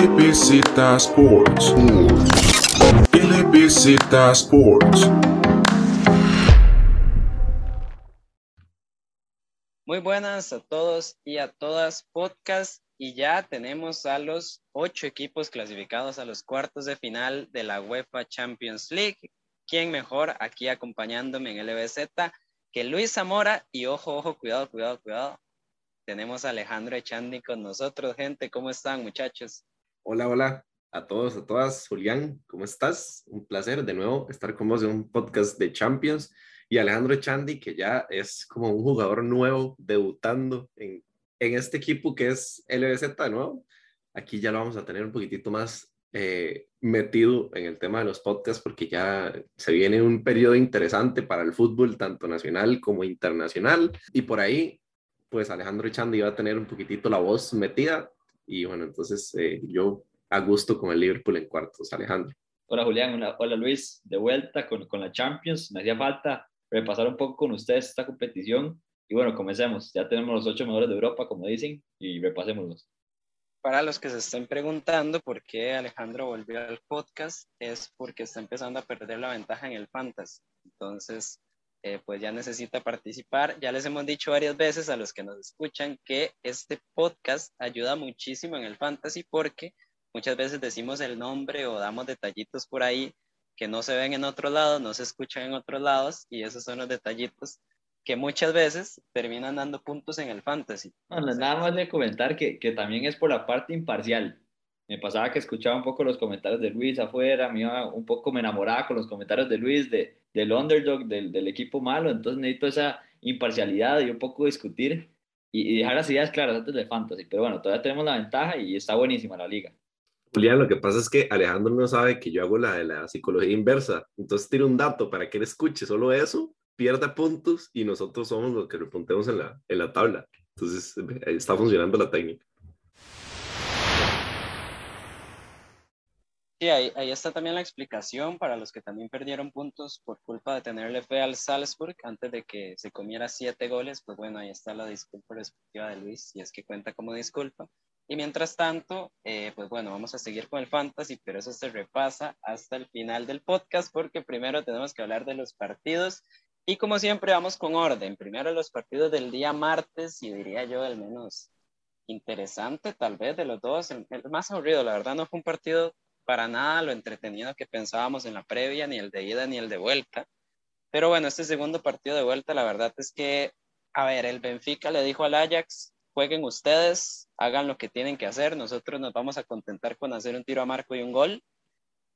LBZ Sports. LBZ Sports. Muy buenas a todos y a todas podcast y ya tenemos a los ocho equipos clasificados a los cuartos de final de la UEFA Champions League. ¿Quién mejor aquí acompañándome en LBZ que Luis Zamora? Y ojo, ojo, cuidado, cuidado, cuidado. Tenemos a Alejandro Echandi con nosotros, gente. ¿Cómo están, muchachos? Hola, hola a todos, a todas. Julián, ¿cómo estás? Un placer de nuevo estar con vos en un podcast de Champions. Y Alejandro Echandi, que ya es como un jugador nuevo, debutando en, en este equipo que es LBZ de nuevo. Aquí ya lo vamos a tener un poquitito más eh, metido en el tema de los podcasts porque ya se viene un periodo interesante para el fútbol, tanto nacional como internacional. Y por ahí, pues Alejandro Echandi va a tener un poquitito la voz metida y bueno, entonces eh, yo a gusto con el Liverpool en cuartos, Alejandro. Hola Julián, hola, Luis, de vuelta con, con la Champions. Me hacía falta repasar un poco con ustedes esta competición. Y bueno, comencemos. Ya tenemos los ocho mejores de Europa, como dicen, y repasémoslos. Para los que se estén preguntando por qué Alejandro volvió al podcast, es porque está empezando a perder la ventaja en el Fantasy. Entonces, eh, pues ya necesita participar. Ya les hemos dicho varias veces a los que nos escuchan que este podcast ayuda muchísimo en el fantasy porque muchas veces decimos el nombre o damos detallitos por ahí que no se ven en otro lado, no se escuchan en otros lados y esos son los detallitos que muchas veces terminan dando puntos en el fantasy. Bueno, nada más de comentar que, que también es por la parte imparcial me pasaba que escuchaba un poco los comentarios de Luis afuera, me iba un poco, me enamoraba con los comentarios de Luis, de, del underdog, del, del equipo malo, entonces necesito esa imparcialidad y un poco discutir y, dejar las ideas claras antes de fantasy, pero bueno, todavía tenemos la ventaja y está buenísima la liga. Julián, lo que pasa es que Alejandro no sabe que yo hago la de la psicología inversa, entonces tiro un dato para que él escuche solo eso, pierda puntos y nosotros somos los que repuntemos en la, en la tabla. Entonces está funcionando la técnica. Sí, ahí, ahí, está también la explicación para los que también perdieron puntos por culpa de tenerle fe al Salzburg antes de que se comiera siete goles. Pues bueno, ahí está la disculpa respectiva de Luis, y es que cuenta como disculpa. Y mientras tanto, eh, pues bueno, vamos a seguir con el fantasy, pero eso se repasa hasta el final del podcast porque primero tenemos que hablar de los partidos y como siempre vamos con orden. Primero los partidos del día martes y diría yo el menos interesante tal vez de los dos, el, el más aburrido, la verdad no fue un partido para nada lo entretenido que pensábamos en la previa, ni el de ida ni el de vuelta. Pero bueno, este segundo partido de vuelta, la verdad es que, a ver, el Benfica le dijo al Ajax, jueguen ustedes, hagan lo que tienen que hacer, nosotros nos vamos a contentar con hacer un tiro a marco y un gol.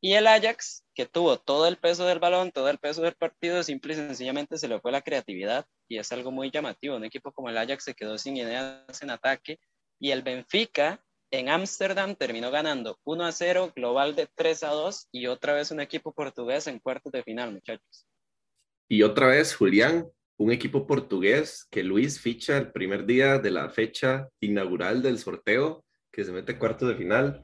Y el Ajax, que tuvo todo el peso del balón, todo el peso del partido, simple y sencillamente se le fue la creatividad y es algo muy llamativo. Un equipo como el Ajax se quedó sin ideas en ataque y el Benfica en Ámsterdam terminó ganando 1 a 0, global de 3 a 2 y otra vez un equipo portugués en cuartos de final, muchachos. Y otra vez, Julián, un equipo portugués que Luis ficha el primer día de la fecha inaugural del sorteo, que se mete cuartos de final.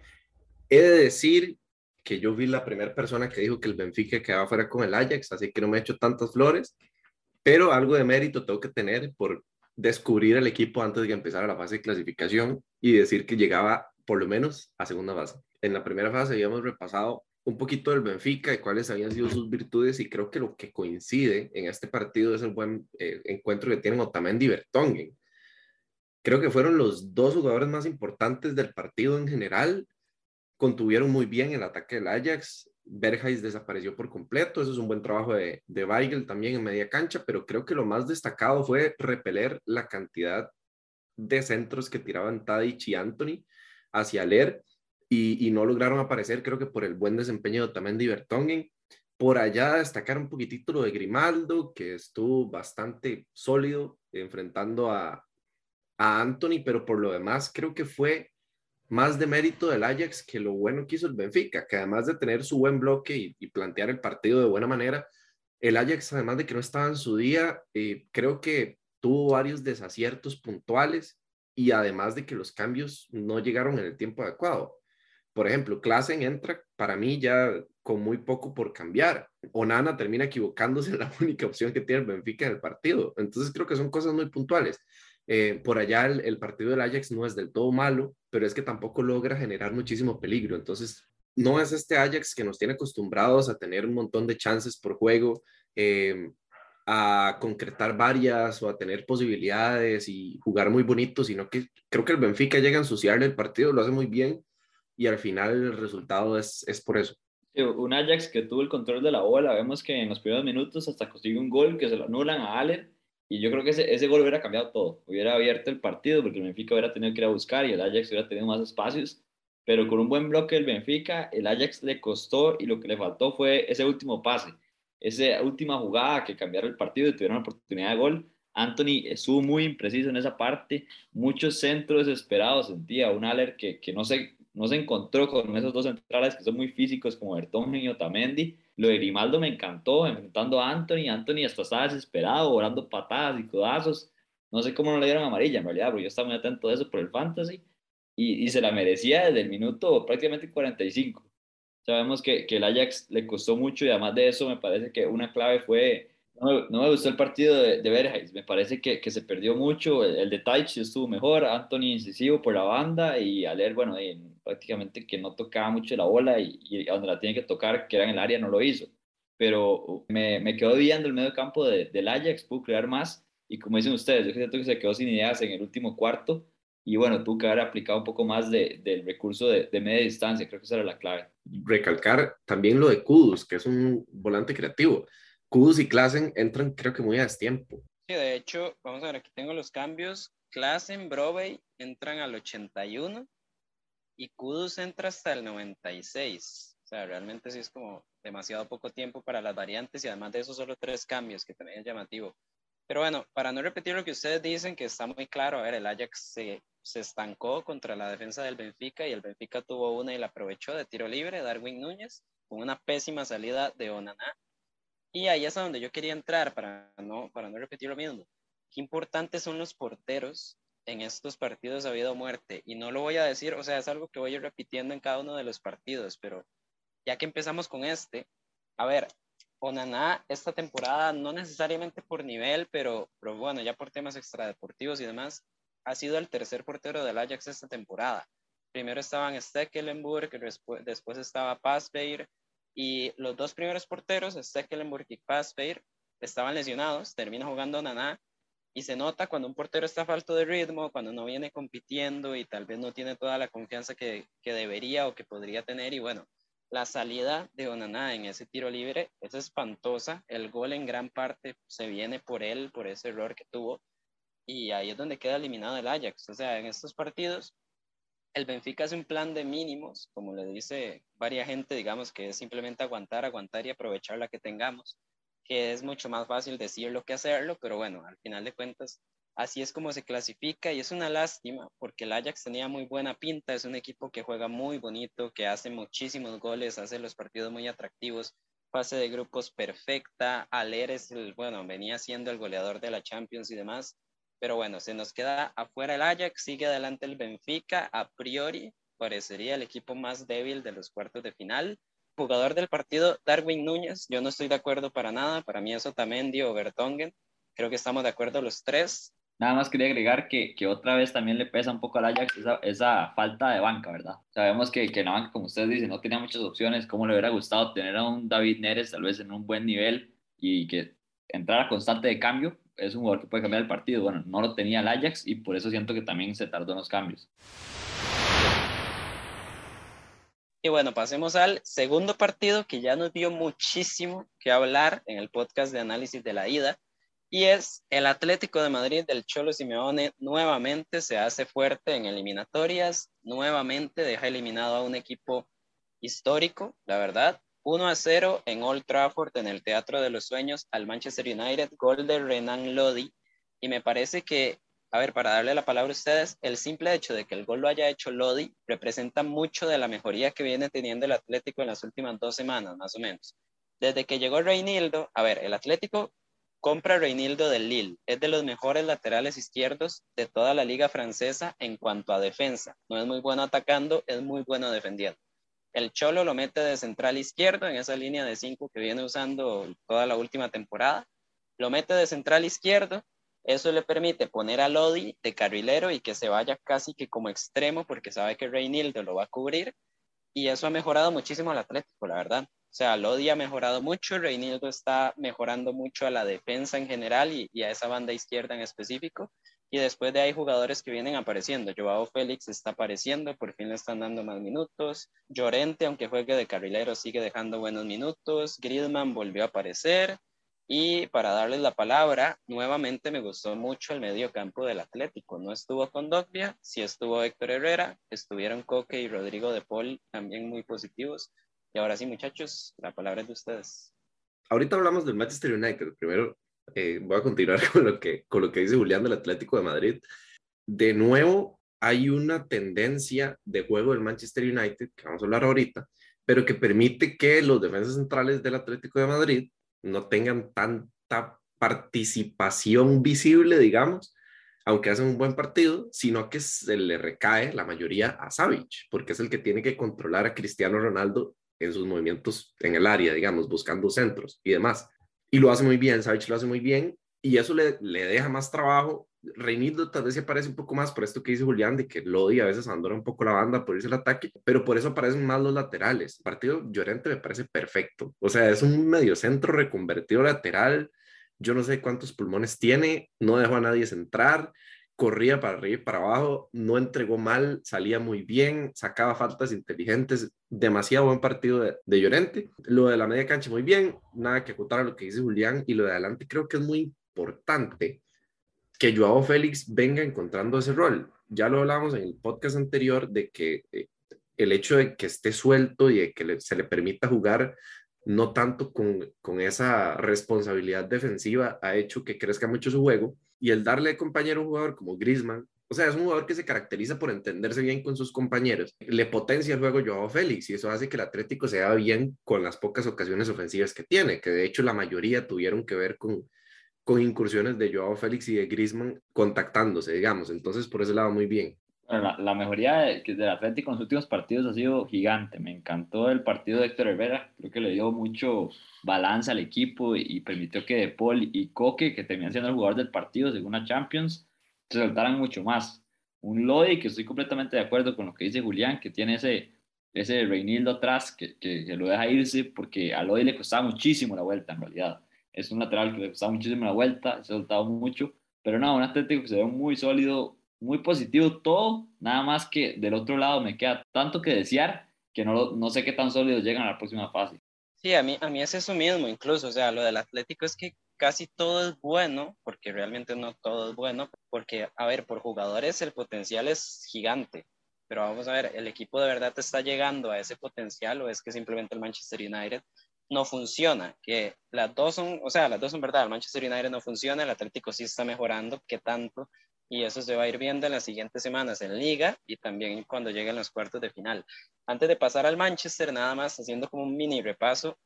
He de decir que yo vi la primera persona que dijo que el Benfica quedaba fuera con el Ajax, así que no me he hecho tantas flores, pero algo de mérito tengo que tener por descubrir el equipo antes de que empezara la fase de clasificación y decir que llegaba por lo menos a segunda fase. En la primera fase habíamos repasado un poquito del Benfica y cuáles habían sido sus virtudes y creo que lo que coincide en este partido es el buen eh, encuentro que tienen Otamendi y Bertongen. Creo que fueron los dos jugadores más importantes del partido en general. Contuvieron muy bien el ataque del Ajax. Berghuis desapareció por completo. Eso es un buen trabajo de, de Weigel también en media cancha, pero creo que lo más destacado fue repeler la cantidad de centros que tiraban Tadic y Anthony hacia Leer y, no lograron aparecer, creo que por el buen desempeño de Otamendi y Bertongen. Por allá destacar un poquitito lo de Grimaldo, que estuvo bastante sólido enfrentando a, a Anthony, pero por lo demás creo que fue más de mérito del Ajax que lo bueno que hizo el Benfica, que además de tener su buen bloque y, plantear el partido de buena manera, el Ajax, además de que no estaba en su día, eh, creo que tuvo varios desaciertos puntuales y además de que los cambios no llegaron en el tiempo adecuado. Por ejemplo, Klassen entra para mí ya con muy poco por cambiar. Onana termina equivocándose en la única opción que tiene el Benfica en el partido. Entonces creo que son cosas muy puntuales. Eh, por allá el, partido del Ajax no es del todo malo, pero es que tampoco logra generar muchísimo peligro. Entonces, no es este Ajax que nos tiene acostumbrados a tener un montón de chances por juego, eh, a concretar varias o a tener posibilidades y jugar muy bonito, sino que creo que el Benfica llega a ensuciarle el partido, lo hace muy bien y al final el resultado es, por eso. Un Ajax que tuvo el control de la bola, vemos que en los primeros minutos hasta consigue un gol que se lo anulan a Allen y yo creo que ese, ese gol hubiera cambiado todo, hubiera abierto el partido porque el Benfica hubiera tenido que ir a buscar y el Ajax hubiera tenido más espacios pero con un buen bloque del Benfica, el Ajax le costó y lo que le faltó fue ese último pase, esa última jugada que cambiaron el partido y tuvieron la oportunidad de gol. Anthony estuvo muy impreciso en esa parte, muchos centros desesperados, sentía un Aller que, que no, se, no se encontró con esos dos centrales que son muy físicos como Bertón y Otamendi. Lo de Grimaldo me encantó, enfrentando a Anthony, Anthony hasta estaba desesperado, orando patadas y codazos. No sé cómo no le dieron amarilla en realidad, porque yo estaba muy atento a eso por el fantasy y, se la merecía desde el minuto prácticamente 45. Sabemos que, que, el Ajax le costó mucho y además de eso me parece que una clave fue, no, no me gustó el partido de, de me parece que, que, se perdió mucho, el, de Taich estuvo mejor, Anthony incisivo por la banda y Aler, bueno, prácticamente que no tocaba mucho la bola y, y, donde la tiene que tocar, que era en el área, no lo visto Pero me, me quedó viendo el medio campo de, del Ajax, pudo crear más y como dicen ustedes, yo siento que se quedó sin ideas en el último cuarto y bueno, tú que haber aplicado un poco más de, del recurso de, de, media distancia, creo que esa era la clave. Recalcar también lo de Kudus, que es un volante creativo. Kudus y Klassen entran creo que muy a destiempo. Sí, de hecho, vamos a ver, aquí tengo los cambios. Klassen, Brovey entran al 81 y Kudus entra hasta el 96. O sea, realmente sí es como demasiado poco tiempo para las variantes y además de eso solo tres cambios, que también es llamativo. Pero bueno, para no repetir lo que ustedes dicen, que está muy claro, a ver, el Ajax se se estancó contra la defensa del Benfica y el Benfica tuvo una y la aprovechó de tiro libre, Darwin Núñez, con una pésima salida de Onaná. Y ahí es a donde yo quería entrar para no, para no repetir lo mismo. Qué importantes son los porteros en estos partidos ha habido muerte. Y no lo voy a decir, o sea, es algo que voy repitiendo en cada uno de los partidos, pero ya que empezamos con este, a ver, Onaná esta temporada, no necesariamente por nivel, pero, pero bueno, ya por temas extradeportivos y demás, ha sido el tercer portero del Ajax esta temporada. Primero estaban Stekelenburg, después, estaba Passbeir, y los dos primeros porteros, Stekelenburg y Passbeir, estaban lesionados, termina jugando Naná, y se nota cuando un portero está falto de ritmo, cuando no viene compitiendo y tal vez no tiene toda la confianza que, que debería o que podría tener, y bueno, la salida de Onaná en ese tiro libre es espantosa. El gol en gran parte se viene por él, por ese error que tuvo y ahí es donde queda eliminado el Ajax. O sea, en estos partidos, el Benfica hace un plan de mínimos, como le dice varias gente, digamos, que es simplemente aguantar, aguantar y aprovechar la que tengamos, que es mucho más fácil decirlo que hacerlo, pero bueno, al final de cuentas, así es como se clasifica y es una lástima porque el Ajax tenía muy buena pinta, es un equipo que juega muy bonito, que hace muchísimos goles, hace los partidos muy atractivos, fase de grupos perfecta, Aler es bueno, venía siendo el goleador de la Champions y demás, pero bueno, se nos queda afuera el Ajax, sigue adelante el Benfica, a priori parecería el equipo más débil de los cuartos de final. Jugador del partido, Darwin Núñez, yo no estoy de acuerdo para nada, para mí es Otamendi o Bertongen, creo que estamos de acuerdo los tres. Nada más quería agregar que, que otra vez también le pesa un poco al Ajax esa, esa falta de banca, ¿verdad? Sabemos que, que la banca, como ustedes dicen, no tenía muchas opciones, cómo le hubiera gustado tener a un David Neres tal vez en un buen nivel y que entrara constante de cambio, es un jugador que puede cambiar el partido. Bueno, no lo tenía el Ajax y por eso siento que también se tardó en los cambios. Y bueno, pasemos al segundo partido que ya nos dio muchísimo que hablar en el podcast de análisis de la ida. Y es el Atlético de Madrid del Cholo Simeone nuevamente se hace fuerte en eliminatorias, nuevamente deja eliminado a un equipo histórico, la verdad, 1 a 0 en Old Trafford, en el Teatro de los Sueños, al Manchester United, gol de Renan Lodi. Y me parece que, a ver, para darle la palabra a ustedes, el simple hecho de que el gol lo haya hecho Lodi representa mucho de la mejoría que viene teniendo el Atlético en las últimas dos semanas, más o menos. Desde que llegó Reinildo, a ver, el Atlético compra Reinildo del Lille. Es de los mejores laterales izquierdos de toda la liga francesa en cuanto a defensa. No es muy bueno atacando, es muy bueno defendiendo. El Cholo lo mete de central izquierdo en esa línea de cinco que viene usando toda la última temporada. Lo mete de central izquierdo. Eso le permite poner a Lodi de carrilero y que se vaya casi que como extremo porque sabe que Reinildo lo va a cubrir y eso ha mejorado muchísimo al Atlético, la verdad. O sea, Lodi ha mejorado mucho, Reinildo está mejorando mucho a la defensa en general y, a esa banda izquierda en específico. Y después de ahí jugadores que vienen apareciendo. Joao Félix está apareciendo, por fin le están dando más minutos. Llorente, aunque juegue de carrilero, sigue dejando buenos minutos. Griezmann volvió a aparecer. Y para darles la palabra, nuevamente me gustó mucho el medio campo del Atlético. No estuvo con Dogbia, sí estuvo Héctor Herrera, estuvieron Coque y Rodrigo de Paul también muy positivos. Y ahora sí, muchachos, la palabra es de ustedes. Ahorita hablamos del Manchester United. Primero eh, voy a continuar con lo, que, con lo que dice Julián del Atlético de Madrid. De nuevo, hay una tendencia de juego del Manchester United, que vamos a hablar ahorita, pero que permite que los defensas centrales del Atlético de Madrid no tengan tanta participación visible, digamos, aunque hacen un buen partido, sino que se le recae la mayoría a Savic, porque es el que tiene que controlar a Cristiano Ronaldo en sus movimientos en el área, digamos, buscando centros y demás. Y lo hace muy bien, Savic lo hace muy bien, y eso le, le deja más trabajo Reinildo tal vez se aparece un poco más por esto que dice Julián, de que Lodi a veces abandona un poco la banda por irse al ataque, pero por eso aparecen más los laterales. El partido Llorente me parece perfecto. O sea, es un mediocentro reconvertido lateral. Yo no sé cuántos pulmones tiene, no dejó a nadie centrar, corría para arriba y para abajo, no entregó mal, salía muy bien, sacaba faltas inteligentes, demasiado buen partido de, de Llorente. Lo de la media cancha muy bien, nada que acotar a lo que dice Julián, y lo de adelante creo que es muy importante que Joao Félix venga encontrando ese rol. Ya lo hablamos en el podcast anterior de que eh, el hecho de que esté suelto y de que se le permita jugar no tanto con, con, esa responsabilidad defensiva ha hecho que crezca mucho su juego y el darle compañero a un jugador como Griezmann, o sea, es un jugador que se caracteriza por entenderse bien con sus compañeros, le potencia el juego Joao Félix y eso hace que el Atlético se haga bien con las pocas ocasiones ofensivas que tiene, que de hecho la mayoría tuvieron que ver con, con incursiones de Joao Félix y de Griezmann contactándose, digamos. Entonces, por ese lado, muy bien. la, la, mejoría de, del Atlético en los últimos partidos ha sido gigante. Me encantó el partido de Héctor Herrera. Creo que le dio mucho balance al equipo y, permitió que De Paul y Coque, que terminan siendo el jugador del partido según la Champions, resaltaran mucho más. Un Lodi que estoy completamente de acuerdo con lo que dice Julián, que tiene ese, ese Reinildo atrás que, que, que lo deja irse porque a Lodi le costaba muchísimo la vuelta en realidad es un lateral que le costaba muchísimo la vuelta, se ha soltado mucho, pero no, un Atlético que se ve muy sólido, muy positivo todo, nada más que del otro lado me queda tanto que desear que no, no sé qué tan sólidos llegan a la próxima fase. Sí, a mí, a mí es eso mismo, incluso, o sea, lo del Atlético es que casi todo es bueno, porque realmente no todo es bueno, porque, a ver, por jugadores el potencial es gigante, pero vamos a ver, ¿el equipo de verdad está llegando a ese potencial o es que simplemente el Manchester United no funciona, que las dos son, o sea, las dos son verdad, el Manchester United no funciona, el Atlético sí está mejorando, ¿qué tanto? Y eso se va a ir viendo en las siguientes semanas en Liga y también cuando lleguen los cuartos de final. Antes de pasar al Manchester, nada más haciendo como un mini repaso,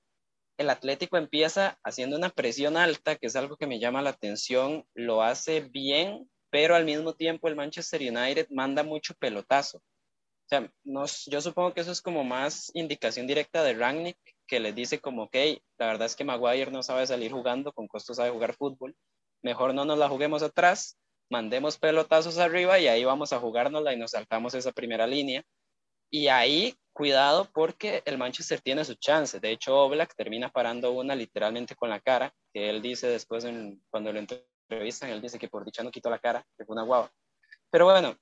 el Atlético empieza haciendo una presión alta, que es algo que me llama la atención, lo hace bien, pero al mismo tiempo el Manchester United manda mucho pelotazo. No, yo supongo que eso es como más indicación directa de Rangnick, que les dice como, ok, la verdad es que Maguire no sabe salir jugando, con costo sabe jugar fútbol, mejor no nos la juguemos atrás, mandemos pelotazos arriba y ahí vamos a jugárnosla y nos saltamos esa primera línea. Y ahí, cuidado porque el Manchester tiene su chance. De hecho, Oblak termina parando una literalmente con la cara, que él dice después cuando lo entrevistan, él dice que por dicha no quitó la cara, que fue una guava. Pero bueno,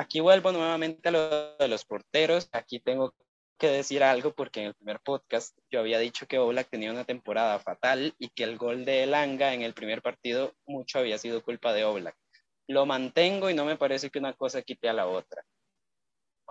aquí vuelvo nuevamente a lo de los porteros. Aquí tengo que decir algo porque en el primer podcast yo había dicho que Oblak tenía una temporada fatal y que el gol de Elanga en el primer partido mucho había sido culpa de Oblak. Lo mantengo y no me parece que una cosa quite a la otra.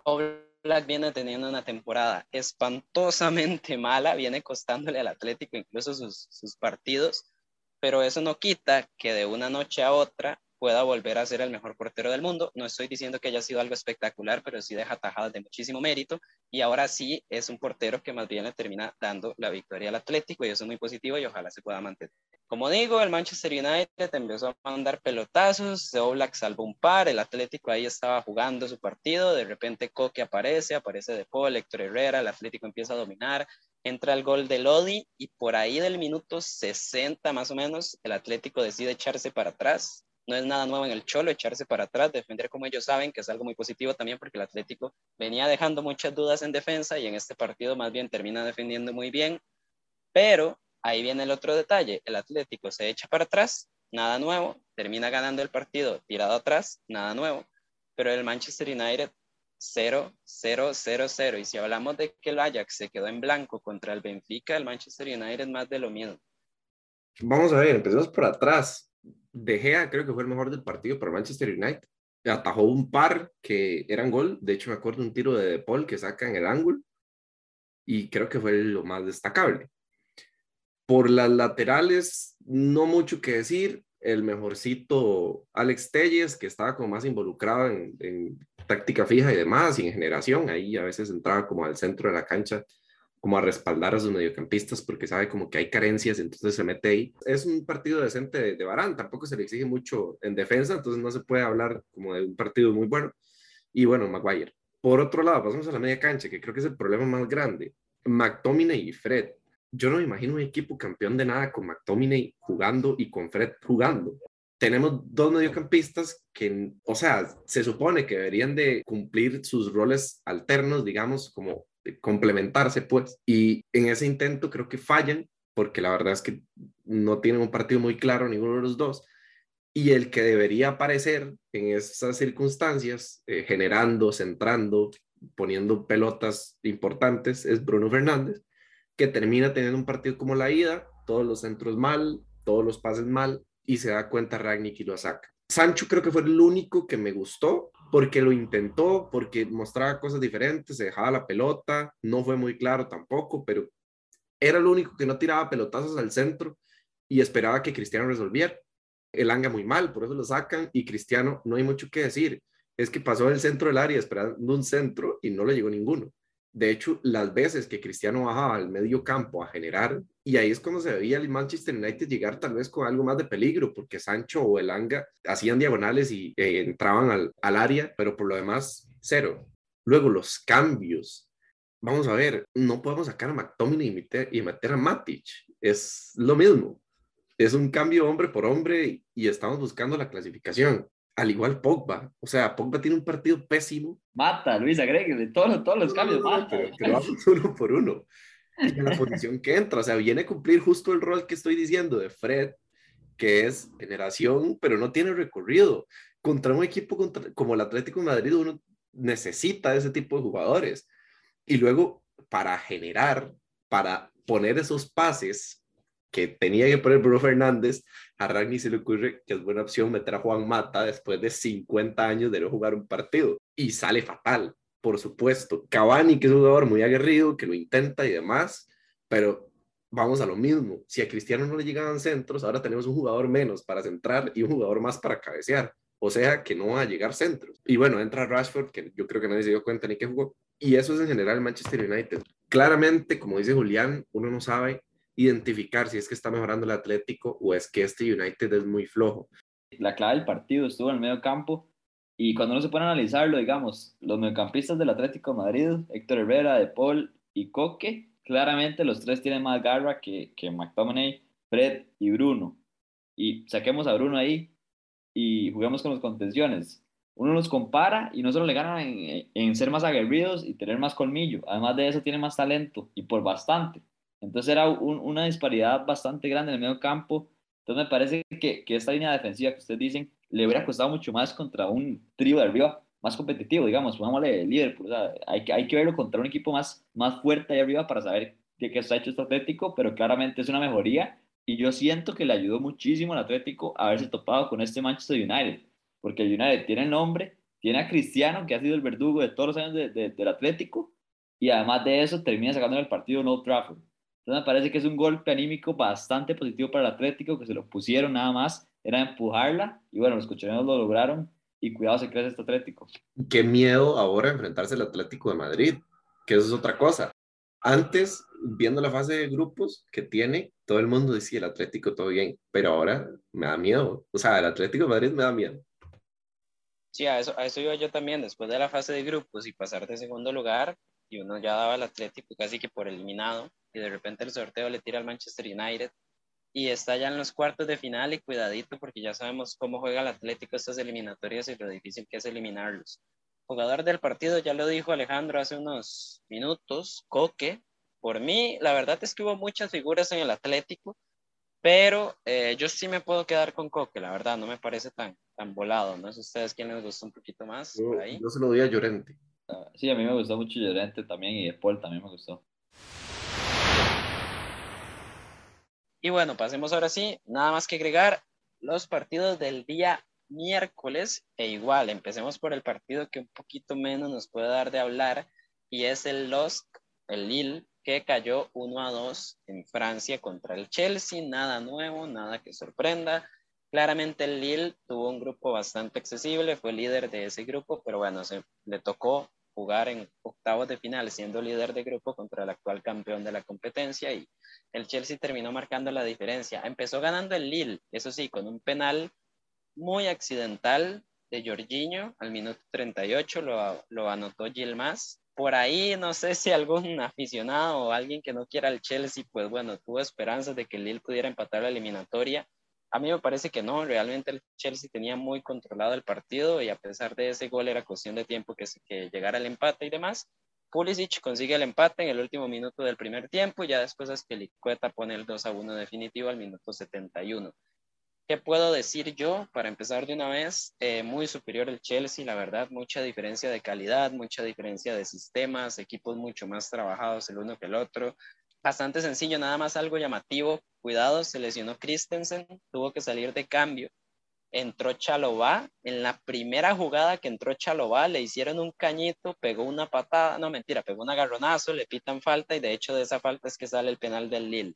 Oblak viene teniendo una temporada espantosamente mala, viene costándole al Atlético incluso sus, sus partidos, pero eso no quita que de una noche a otra pueda volver a ser el mejor portero del mundo. No estoy diciendo que haya sido algo espectacular, pero sí deja tajadas de muchísimo mérito y ahora sí es un portero que más bien le termina dando la victoria al Atlético y eso es muy positivo y ojalá se pueda mantener. Como digo, el Manchester United empezó a mandar pelotazos, Oblak salvó un par, el Atlético ahí estaba jugando su partido, de repente Coque aparece, aparece De Paul, Héctor Herrera, el Atlético empieza a dominar, entra el gol de Lodi y por ahí del minuto 60 más o menos el Atlético decide echarse para atrás no es nada nuevo en el Cholo echarse para atrás, defender como ellos saben, que es algo muy positivo también porque el Atlético venía dejando muchas dudas en defensa y en este partido más bien termina defendiendo muy bien, pero ahí viene el otro detalle, el Atlético se echa para atrás, nada nuevo, termina ganando el partido tirado atrás, nada nuevo, pero el Manchester United 0, 0, 0, 0. Y si hablamos de que el Ajax se quedó en blanco contra el Benfica, el Manchester United más de lo mismo. Vamos a ver, empezamos por atrás. De Gea creo que fue el mejor del partido para Manchester United. Atajó un par que eran gol. De hecho, me acuerdo un tiro de De Paul que saca en el ángulo. Y creo que fue lo más destacable. Por las laterales, no mucho que decir. El mejorcito Alex Telles, que estaba como más involucrado en, en táctica fija y demás, y en generación. Ahí a veces entraba como al centro de la cancha como a respaldar a sus mediocampistas porque sabe como que hay carencias, entonces se mete ahí. Es un partido decente de, Barán, tampoco se le exige mucho en defensa, entonces no se puede hablar como de un partido muy bueno. Y bueno, Maguire. Por otro lado, pasamos a la media cancha, que creo que es el problema más grande. McTominay y Fred. Yo no me imagino un equipo campeón de nada con McTominay jugando y con Fred jugando. Tenemos dos mediocampistas que, o sea, se supone que deberían de cumplir sus roles alternos, digamos, como complementarse, pues. Y en ese intento creo que fallan, porque la verdad es que no tienen un partido muy claro ninguno de los dos. Y el que debería aparecer en esas circunstancias, eh, generando, centrando, poniendo pelotas importantes, es Bruno Fernández, que termina teniendo un partido como la ida, todos los centros mal, todos los pases mal, y se da cuenta Ragnick y lo saca. Sancho creo que fue el único que me gustó, porque lo intentó, porque mostraba cosas diferentes, se dejaba la pelota, no fue muy claro tampoco, pero era el único que no tiraba pelotazos al centro y esperaba que Cristiano resolviera. El anga muy mal, por eso lo sacan y Cristiano no hay mucho que decir. Es que pasó del centro del área esperando un centro y no le llegó ninguno. De hecho, las veces que Cristiano bajaba al medio campo a generar, y ahí es cuando se veía el Manchester United llegar tal vez con algo más de peligro, porque Sancho o el Anga hacían diagonales y eh, entraban al, al área, pero por lo demás, cero. Luego, los cambios. Vamos a ver, no podemos sacar a McTominay y meter, y meter a Matic. Es lo mismo. Es un cambio hombre por hombre y estamos buscando la clasificación al igual Pogba. O sea, Pogba tiene un partido pésimo. Mata, Luis, agréguele todos, todos los cambios, mata. Pero, pero vamos uno por uno. en la posición que entra, o sea, viene a cumplir justo el rol que estoy diciendo de Fred, que es generación, pero no tiene recorrido. Contra un equipo como el Atlético de Madrid, uno necesita ese tipo de jugadores. Y luego, para generar, para poner esos pases que tenía que poner Bruno Fernández, a Ragni se le ocurre que es buena opción meter a Juan Mata después de 50 años de no jugar un partido. Y sale fatal, por supuesto. Cavani, que es un jugador muy aguerrido, que lo intenta y demás, pero vamos a lo mismo. Si a Cristiano no le llegaban centros, ahora tenemos un jugador menos para centrar y un jugador más para cabecear. O sea que no va a llegar centros. Y bueno, entra Rashford, que yo creo que nadie se dio cuenta ni que jugó. Y eso es en general Manchester United. Claramente, como dice Julián, uno no sabe identificar si es que está mejorando el Atlético o es que este United es muy flojo. La clave del partido estuvo en el medio campo y cuando uno se pone a analizarlo, digamos, los mediocampistas del Atlético de Madrid, Héctor Herrera, De Paul y Coque, claramente los tres tienen más garra que, que McTominay, Fred y Bruno. Y saquemos a Bruno ahí y juguemos con los contenciones. Uno los compara y no solo le ganan en, en ser más aguerridos y tener más colmillo, además de eso tiene más talento y por bastante. Entonces era una disparidad bastante grande en el medio campo. Entonces me parece que, que, esta línea defensiva que ustedes dicen le hubiera costado mucho más contra un trío de arriba más competitivo, digamos, pongámosle Liverpool. O sea, hay, hay que verlo contra un equipo más, más fuerte ahí arriba para saber de qué está hecho este Atlético, pero claramente es una mejoría y yo siento que le ayudó muchísimo al Atlético a haberse topado con este Manchester United, porque el United tiene el nombre, tiene a Cristiano, que ha sido el verdugo de todos los años de, de, del Atlético, y además de eso termina sacando el partido en Old Trafford. Entonces me parece que es un golpe anímico bastante positivo para el Atlético, que se lo pusieron nada más, era empujarla, y bueno, los cocheros lo lograron, y cuidado se crece este Atlético. Qué miedo ahora enfrentarse al Atlético de Madrid, que eso es otra cosa. Antes, viendo la fase de grupos que tiene, todo el mundo decía el Atlético todo bien, pero ahora me da miedo. O sea, el Atlético de Madrid me da miedo. Sí, a eso, a eso iba yo también, después de la fase de grupos y pasar de segundo lugar, y uno ya daba al Atlético casi que por eliminado, y de repente el sorteo le tira al Manchester United, y está ya en los cuartos de final y cuidadito porque ya sabemos cómo juega el Atlético estas eliminatorias y lo difícil que es eliminarlos. Jugador del partido, ya lo dijo Alejandro hace unos minutos, Coque. Por mí, la verdad es que hubo muchas figuras en el Atlético, pero eh, yo sí me puedo quedar con Coque, la verdad, no me parece tan, tan volado. No sé ustedes quién les gustó un poquito más Yo, por ahí. yo se lo doy a Llorente. Sí, a mí me gustó mucho Llorente también y Paul también me gustó. Y bueno, pasemos ahora sí, nada más que agregar los partidos del día miércoles e igual, empecemos por el partido que un poquito menos nos puede dar de hablar y es el LOSC, el Lille, que cayó 1 a 2 en Francia contra el Chelsea, nada nuevo, nada que sorprenda. Claramente el Lille tuvo un grupo bastante accesible, fue líder de ese grupo, pero bueno, se le tocó jugar en octavos de final siendo líder de grupo contra el actual campeón de la competencia y el Chelsea terminó marcando la diferencia. Empezó ganando el Lille, eso sí, con un penal muy accidental de Jorginho al minuto 38, lo, lo anotó Gilmas. Por ahí no sé si algún aficionado o alguien que no quiera el Chelsea, pues bueno, tuvo esperanzas de que el Lille pudiera empatar la eliminatoria. A mí me parece que no, realmente el Chelsea tenía muy controlado el partido y a pesar de ese gol era cuestión de tiempo que, que llegara el empate y demás. Pulisic consigue el empate en el último minuto del primer tiempo y ya después Azpilicueta pone el 2 a 1 definitivo al minuto 71. ¿Qué puedo decir yo? Para empezar de una vez, eh, muy superior el Chelsea, la verdad, mucha diferencia de calidad, mucha diferencia de sistemas, equipos mucho más trabajados el uno que el otro. Bastante sencillo, nada más algo llamativo. Cuidado, se lesionó Christensen, tuvo que salir de cambio. Entró Chalobá. En la primera jugada que entró Chalobá, le hicieron un cañito, pegó una patada, no mentira, pegó un agarronazo, le pitan falta y de hecho de esa falta es que sale el penal del Lille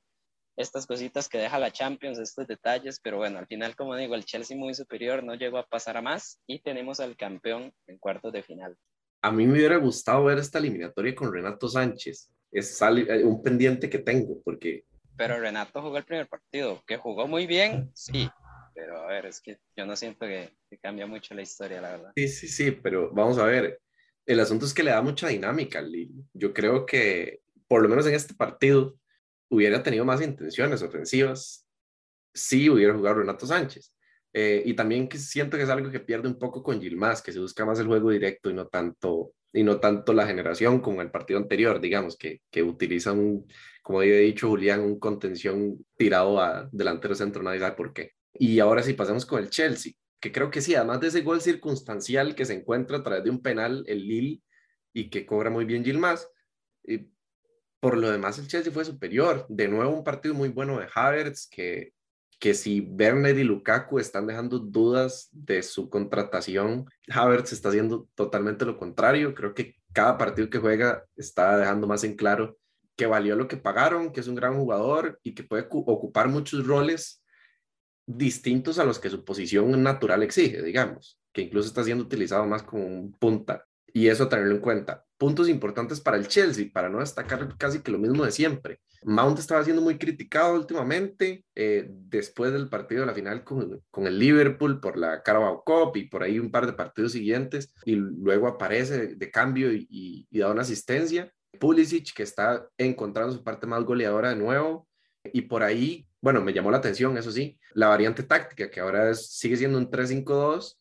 estas cositas que deja la Champions, estos detalles, pero bueno, al final, como digo, el Chelsea muy superior no llegó a pasar a más y tenemos al campeón en cuartos de final. A mí me hubiera gustado ver esta eliminatoria con Renato Sánchez. Es eh, un pendiente que tengo, porque Pero Renato jugó el primer partido, que jugó muy bien, sí, pero a ver, es que yo no siento que, que cambia mucho la historia, la verdad. sí, sí, sí, pero vamos a ver. El asunto es que le da mucha dinámica al. Yo creo que, por lo menos en este partido, hubiera tenido más intenciones ofensivas si hubiera jugado Renato Sánchez. Eh, y también que siento que es algo que pierde un poco con Gilmás, que se busca más el juego directo y no tanto, y no tanto la generación como el partido anterior, digamos, que, que utiliza un, como había dicho Julián, un contención tirado a delantero centro, nadie sabe por qué. Y ahora sí, pasemos con el Chelsea, que creo que sí, además de ese gol circunstancial que se encuentra a través de un penal, el Lille, y que cobra muy bien Gilmás, y por lo demás el Chelsea fue superior. De nuevo un partido muy bueno de Havertz, que, que si Bernard y Lukaku están dejando dudas de su contratación, Havertz está haciendo totalmente lo contrario. Creo que cada partido que juega está dejando más en claro que valió lo que pagaron, que es un gran jugador y que puede cu- ocupar muchos roles distintos a los que su posición natural exige, digamos, que incluso está siendo utilizado más como un punta. Y eso tenerlo en cuenta. Puntos importantes para el Chelsea, para no destacar casi que lo mismo de siempre. Mount estaba siendo muy criticado últimamente, eh, después del partido de la final con, con el Liverpool por la Carabao Cup y por ahí un par de partidos siguientes, y luego aparece de, cambio y, da una asistencia. Pulisic, que está encontrando su parte más goleadora de nuevo, y por ahí, bueno, me llamó la atención, eso sí, la variante táctica, que ahora sigue siendo un 3-5-2,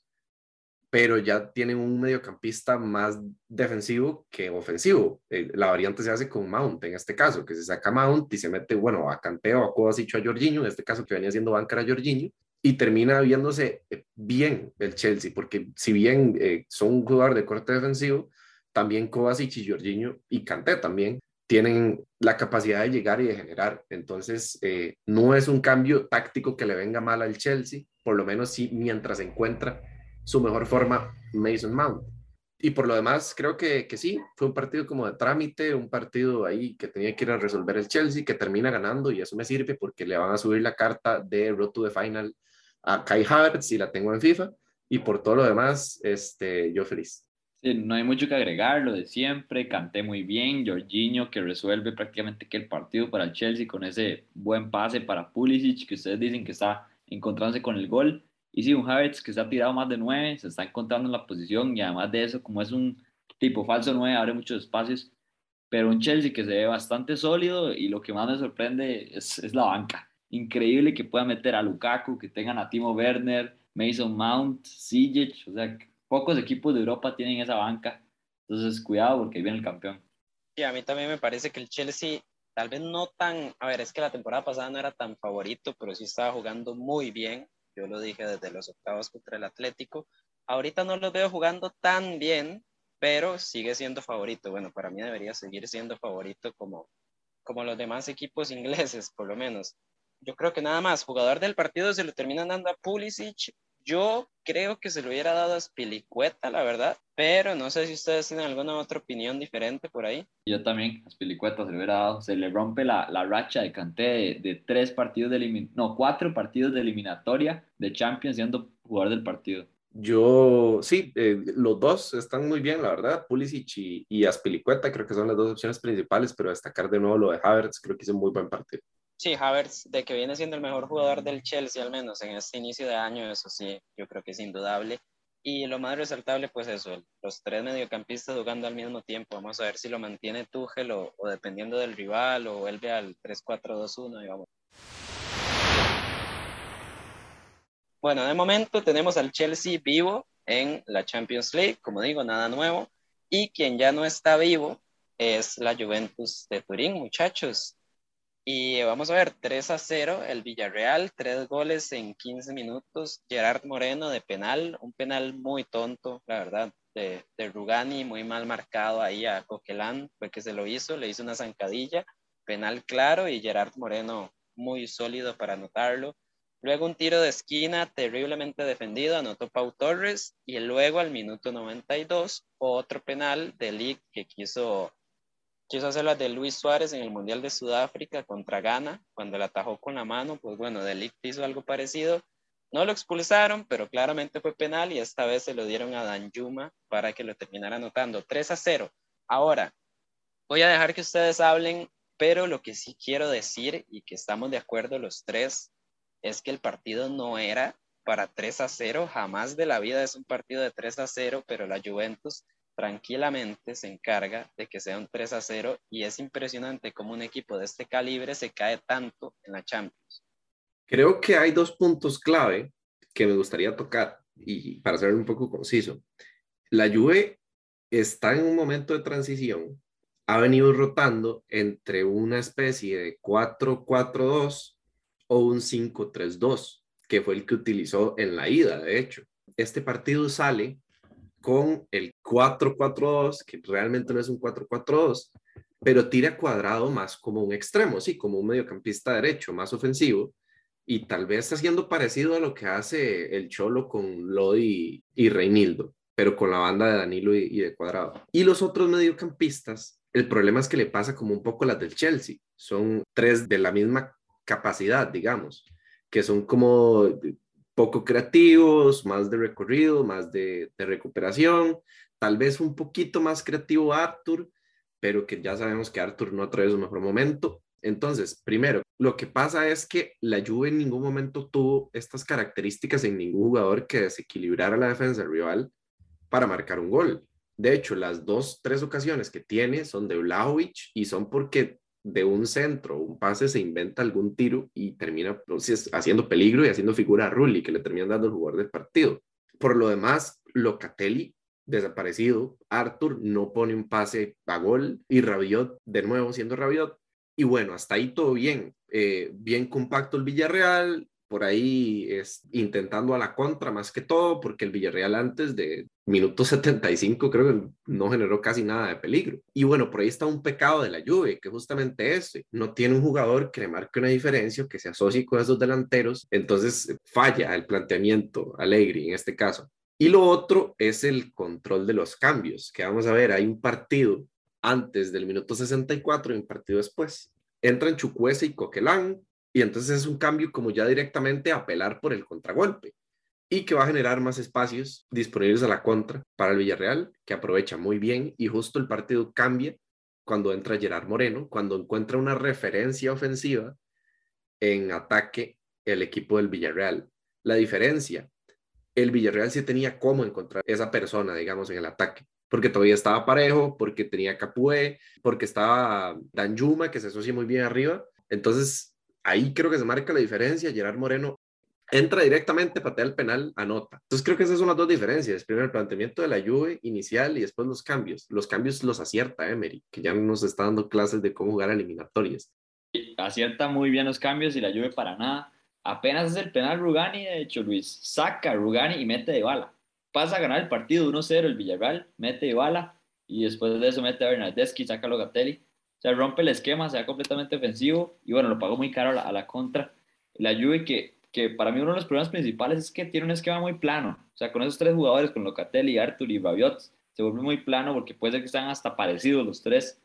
pero ya tienen un mediocampista más defensivo que ofensivo. Eh, la variante se hace con Mount, en este caso, que se saca Mount y se mete, bueno, a Canteo, a Kovacic, a Jorginho, en este caso que venía siendo banca a Jorginho, y termina viéndose eh, bien el Chelsea, porque si bien eh, son un jugador de corte defensivo, también Kovacic y Jorginho y Kanté también tienen la capacidad de llegar y de generar. Entonces, no es un cambio táctico que le venga mal al Chelsea, por lo menos sí mientras encuentra su mejor forma Mason Mount. Y por lo demás, creo que, que sí, fue un partido como de trámite, un partido ahí que tenía que ir a resolver el Chelsea, que termina ganando y eso me sirve porque le van a subir la carta de Road to the Final a Kai Havertz y la tengo en FIFA. Y por todo lo demás, este, yo feliz. No hay mucho que agregar, lo de siempre, canté muy bien, Jorginho que resuelve prácticamente que el partido para el Chelsea con ese buen pase para Pulisic que ustedes dicen que está encontrándose con el gol. Y sí, un Havertz que está tirado más de nueve, se está encontrando en la posición y además de eso, como es un tipo falso nueve, abre muchos espacios. Pero un Chelsea que se ve bastante sólido y lo que más me sorprende es, es la banca. increíble que pueda meter a Lukaku, que tengan a Timo Werner, Mason Mount, Sijic, o sea, pocos equipos de Europa tienen esa banca. Entonces, cuidado porque viene el campeón. Sí, a mí también me parece que el Chelsea, tal vez no tan, a ver, es que la temporada pasada no era tan favorito, pero sí estaba jugando muy bien. Yo lo dije desde los octavos contra el Atlético. Ahorita no los veo jugando tan bien, pero sigue siendo favorito. Bueno, para mí debería seguir siendo favorito como, como los demás equipos ingleses, por lo menos. Yo creo que nada más, jugador del partido se lo terminan dando a Pulisic yo creo que se lo hubiera dado a Spilicueta, la verdad, pero no sé si ustedes tienen alguna otra opinión diferente por ahí. Yo también, a Spilicueta se le hubiera dado, se le rompe la, la racha de Canté de, tres partidos de no, cuatro partidos de eliminatoria de Champions siendo jugador del partido. Yo, sí, eh, los dos están muy bien, la verdad. Pulisic y, y Aspilicueta creo que son las dos opciones principales, pero destacar de nuevo lo de Havertz, creo que hizo un muy buen partido. Sí, Havertz, de que viene siendo el mejor jugador del Chelsea, al menos en este inicio de año, eso sí, yo creo que es indudable. Y lo más resaltable, pues eso, los tres mediocampistas jugando al mismo tiempo. Vamos a ver si lo mantiene Tuchel o, o dependiendo del rival o vuelve al 3-4-2-1, digamos. Bueno, de momento tenemos al Chelsea vivo en la Champions League, como digo, nada nuevo. Y quien ya no está vivo es la Juventus de Turín, muchachos. Y vamos a ver, 3 a 0, el Villarreal, tres goles en 15 minutos. Gerard Moreno de penal, un penal muy tonto, la verdad, de, Rugani, muy mal marcado ahí a Coquelán, fue que se lo hizo, le hizo una zancadilla, penal claro y Gerard Moreno muy sólido para anotarlo. Luego un tiro de esquina terriblemente defendido, anotó Pau Torres y luego al minuto 92 otro penal de Lee que quiso quiso hacer la de Luis Suárez en el Mundial de Sudáfrica contra Ghana, cuando la atajó con la mano, pues bueno, Delict hizo algo parecido. No lo expulsaron, pero claramente fue penal y esta vez se lo dieron a Danjuma para que lo terminara anotando. 3 a 0. Ahora, voy a dejar que ustedes hablen, pero lo que sí quiero decir y que estamos de acuerdo los tres es que el partido no era para 3 a 0, jamás de la vida es un partido de 3 a 0, pero la Juventus tranquilamente se encarga de que sea un 3 a 0 y es impresionante cómo un equipo de este calibre se cae tanto en la Champions. Creo que hay dos puntos clave que me gustaría tocar y para ser un poco conciso. La Juve está en un momento de transición, ha venido rotando entre una especie de 4-4-2 o un 5-3-2, que fue el que utilizó en la ida, de hecho. Este partido sale con el 4-4-2, que realmente no es un 4-4-2, pero tira cuadrado más como un extremo, sí, como un mediocampista derecho, más ofensivo, y tal vez haciendo parecido a lo que hace el Cholo con Lodi y Reinildo, pero con la banda de Danilo y de cuadrado. Y los otros mediocampistas, el problema es que le pasa como un poco las del Chelsea, son tres de la misma capacidad, digamos, que son como poco creativos, más de recorrido, más de, recuperación, tal vez un poquito más creativo Arthur, pero que ya sabemos que Arthur no trae su mejor momento. Entonces, primero, lo que pasa es que la Juve en ningún momento tuvo estas características en ningún jugador que desequilibrara la defensa rival para marcar un gol. De hecho, las dos, tres ocasiones que tiene son de Vlahovic y son porque de un centro, un pase, se inventa algún tiro y termina pues, haciendo peligro y haciendo figura a Rulli, que le terminan dando el jugador del partido. Por lo demás, Locatelli desaparecido, Arthur no pone un pase a gol y Rabiot de nuevo siendo Rabiot. Y bueno, hasta ahí todo bien. Eh, bien compacto el Villarreal, por ahí es intentando a la contra más que todo, porque el Villarreal antes de minuto 75 creo que no generó casi nada de peligro. Y bueno, por ahí está un pecado de la Juve, que justamente ese, no tiene un jugador que le marque una diferencia, que se asocie con esos delanteros, entonces falla el planteamiento Alegre en este caso. Y lo otro es el control de los cambios, que vamos a ver, hay un partido antes del minuto 64 y un partido después. Entran Chucuese y Coquelán, y entonces es un cambio como ya directamente apelar por el contragolpe y que va a generar más espacios disponibles a la contra para el Villarreal, que aprovecha muy bien y justo el partido cambia cuando entra Gerard Moreno, cuando encuentra una referencia ofensiva en ataque el equipo del Villarreal. La diferencia, el Villarreal sí tenía cómo encontrar esa persona, digamos, en el ataque, porque todavía estaba parejo, porque tenía Capué, porque estaba Danjuma, que se asocia muy bien arriba. Entonces, ahí creo que se marca la diferencia. Gerard Moreno entra directamente, patea el penal, anota. Entonces creo que esas son las dos diferencias. Primero el planteamiento de la Juve inicial y después los cambios. Los cambios los acierta Emery, que ya nos está dando clases de cómo jugar eliminatorias. Acierta muy bien los cambios y la Juve para nada. Apenas es el penal Rugani, de hecho Luis, saca Rugani y mete de bala. Pasa a ganar el partido 1-0 el Villarreal, mete de bala y después de eso mete a Bernardeschi, saca a Logatelli. O sea, rompe el esquema, se va completamente ofensivo y bueno, lo pagó muy caro a la, a la contra. La Juve que que para mí uno de los problemas principales es que tiene un esquema muy plano. O sea, con esos tres jugadores, con Locatelli, Artur y Rabiot, se vuelve muy plano porque puede ser que están hasta parecidos los tres.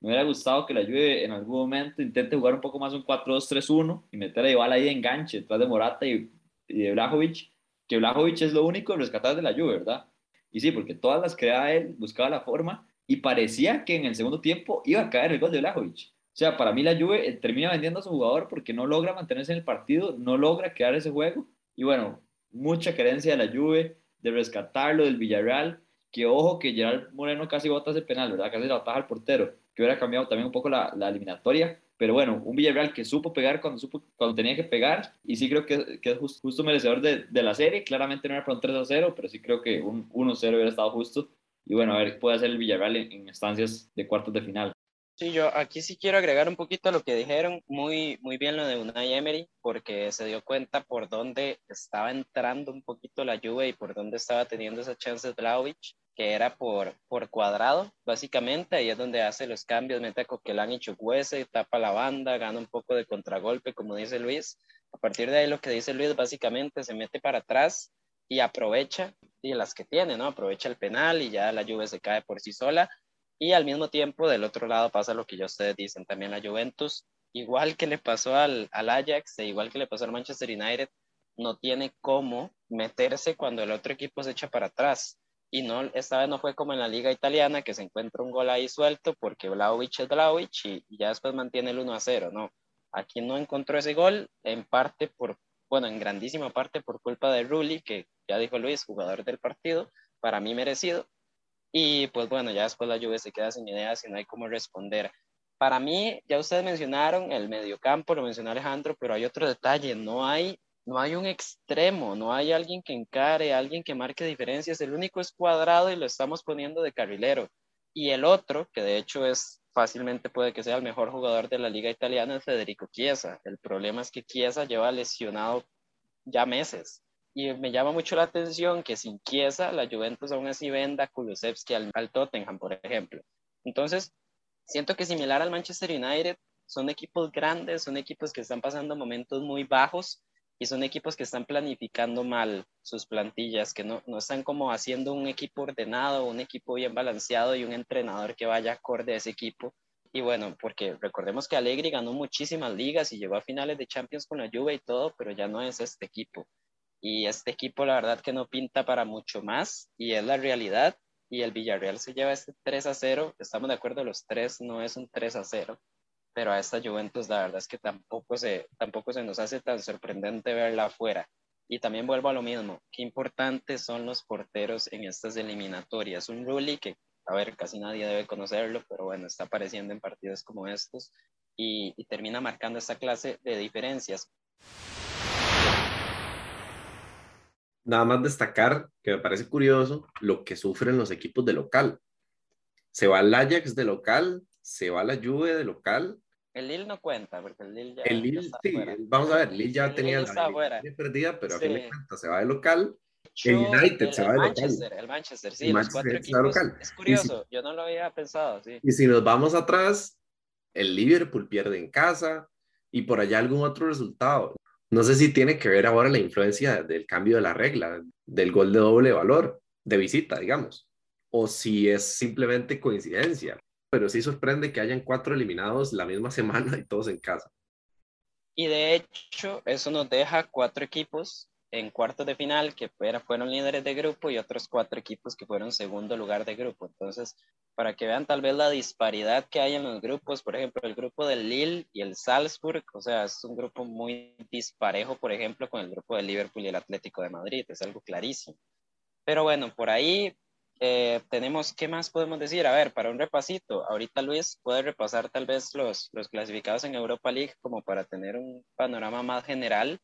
Me hubiera gustado que la Juve en algún momento intente jugar un poco más un 4-2-3-1 y meter a ahí de enganche detrás de Morata y, de Blajovic, que Blajovic es lo único rescatar de la Juve, ¿verdad? Y sí, porque todas las creaba él, buscaba la forma y parecía que en el segundo tiempo iba a caer el gol de Blajovic. O sea, para mí la Juve eh, termina vendiendo a su jugador porque no logra mantenerse en el partido, no logra quedar ese juego. Y bueno, mucha carencia de la Juve, de rescatarlo del Villarreal, que ojo que Gerard Moreno casi bota ese penal, ¿verdad? Casi la ataja al portero, que hubiera cambiado también un poco la, eliminatoria. Pero bueno, un Villarreal que supo pegar cuando, supo, cuando tenía que pegar, y sí creo que, es justo, merecedor de, la serie. Claramente no era para un 3 0, pero sí creo que un 1 0 hubiera estado justo. Y bueno, a ver puede hacer el Villarreal en, en instancias de cuartos de final. Sí, yo aquí sí quiero agregar un poquito a lo que dijeron, muy, muy bien lo de Unai Emery, porque se dio cuenta por dónde estaba entrando un poquito la lluvia y por dónde estaba teniendo esas chances Vlaovic, que era por, por cuadrado, básicamente, ahí es donde hace los cambios, mete a Coquelán y Chukwese, tapa la banda, gana un poco de contragolpe, como dice Luis. A partir de ahí lo que dice Luis, básicamente se mete para atrás y aprovecha, y las que tiene, ¿no? Aprovecha el penal y ya la lluvia se cae por sí sola y al mismo tiempo, del otro lado pasa lo que ya ustedes dicen, también la Juventus, igual que le pasó al, al Ajax, e igual que le pasó al Manchester United, no tiene cómo meterse cuando el otro equipo se echa para atrás. Y no, esta vez no fue como en la liga italiana, que se encuentra un gol ahí suelto porque Vlaovic es Vlaovic y, y ya después mantiene el 1 a 0, no. Aquí no encontró ese gol, en parte por, bueno, en grandísima parte por culpa de Rulli, que ya dijo Luis, jugador del partido, para mí merecido, y pues bueno, ya después la lluvia se queda sin ideas y no hay cómo responder. Para mí, ya ustedes mencionaron el mediocampo, lo mencionó Alejandro, pero hay otro detalle, no hay, no hay un extremo, no hay alguien que encare, alguien que marque diferencias, el único es cuadrado y lo estamos poniendo de carrilero. Y el otro, que de hecho es fácilmente puede que sea el mejor jugador de la liga italiana, es Federico Chiesa. El problema es que Chiesa lleva lesionado ya meses y me llama mucho la atención que sin Chiesa, la Juventus aún así venda Kulusevski al, al, Tottenham, por ejemplo. Entonces, siento que similar al Manchester United, son equipos grandes, son equipos que están pasando momentos muy bajos y son equipos que están planificando mal sus plantillas, que no, no están como haciendo un equipo ordenado, un equipo bien balanceado y un entrenador que vaya acorde a ese equipo. Y bueno, porque recordemos que Allegri ganó muchísimas ligas y llegó a finales de Champions con la Juve y todo, pero ya no es este equipo. Y este equipo, la verdad, que no pinta para mucho más y es la realidad. Y el Villarreal se lleva este 3 a 0. Estamos de acuerdo, los tres no es un 3 a 0. Pero a esta Juventus, la verdad es que tampoco se, tampoco se nos hace tan sorprendente verla afuera. Y también vuelvo a lo mismo. Qué importantes son los porteros en estas eliminatorias. Un Rulli que, a ver, casi nadie debe conocerlo, pero bueno, está apareciendo en partidos como estos y, termina marcando esta clase de diferencias. nada más destacar que me parece curioso lo que sufren los equipos de local. Se va el Ajax de local, se va la Juve de local. El Lille no cuenta, porque el Lille ya, el Lille, está sí, fuera. vamos a ver, Lille ya El tenía Lille la perdida, pero a Sí. fin de cuentas se va de local. Yo- el United el, se va de local. Manchester, el Manchester, sí, El los Manchester cuatro equipos. local. Es Y si- curioso, yo no lo había pensado, sí. Y si nos vamos atrás, el Liverpool pierde en casa y por allá algún otro resultado. No sé si tiene que ver ahora la influencia del cambio de la regla, del gol de doble valor, de visita, digamos, o si es simplemente coincidencia. Pero sí sorprende que hayan cuatro eliminados la misma semana y todos en casa. Y de hecho, eso nos deja cuatro equipos en cuartos de final que fueron líderes de grupo y otros cuatro equipos que fueron segundo lugar de grupo. Entonces, para que vean tal vez la disparidad que hay en los grupos, por ejemplo, el grupo del Lille y el Salzburg, o sea, es un grupo muy disparejo, por ejemplo, con el grupo del Liverpool y el Atlético de Madrid, es algo clarísimo. Pero bueno, por ahí eh, tenemos, ¿qué más podemos decir? A ver, para un repasito, ahorita Luis puede repasar tal vez los, los clasificados en Europa League como para tener un panorama más general,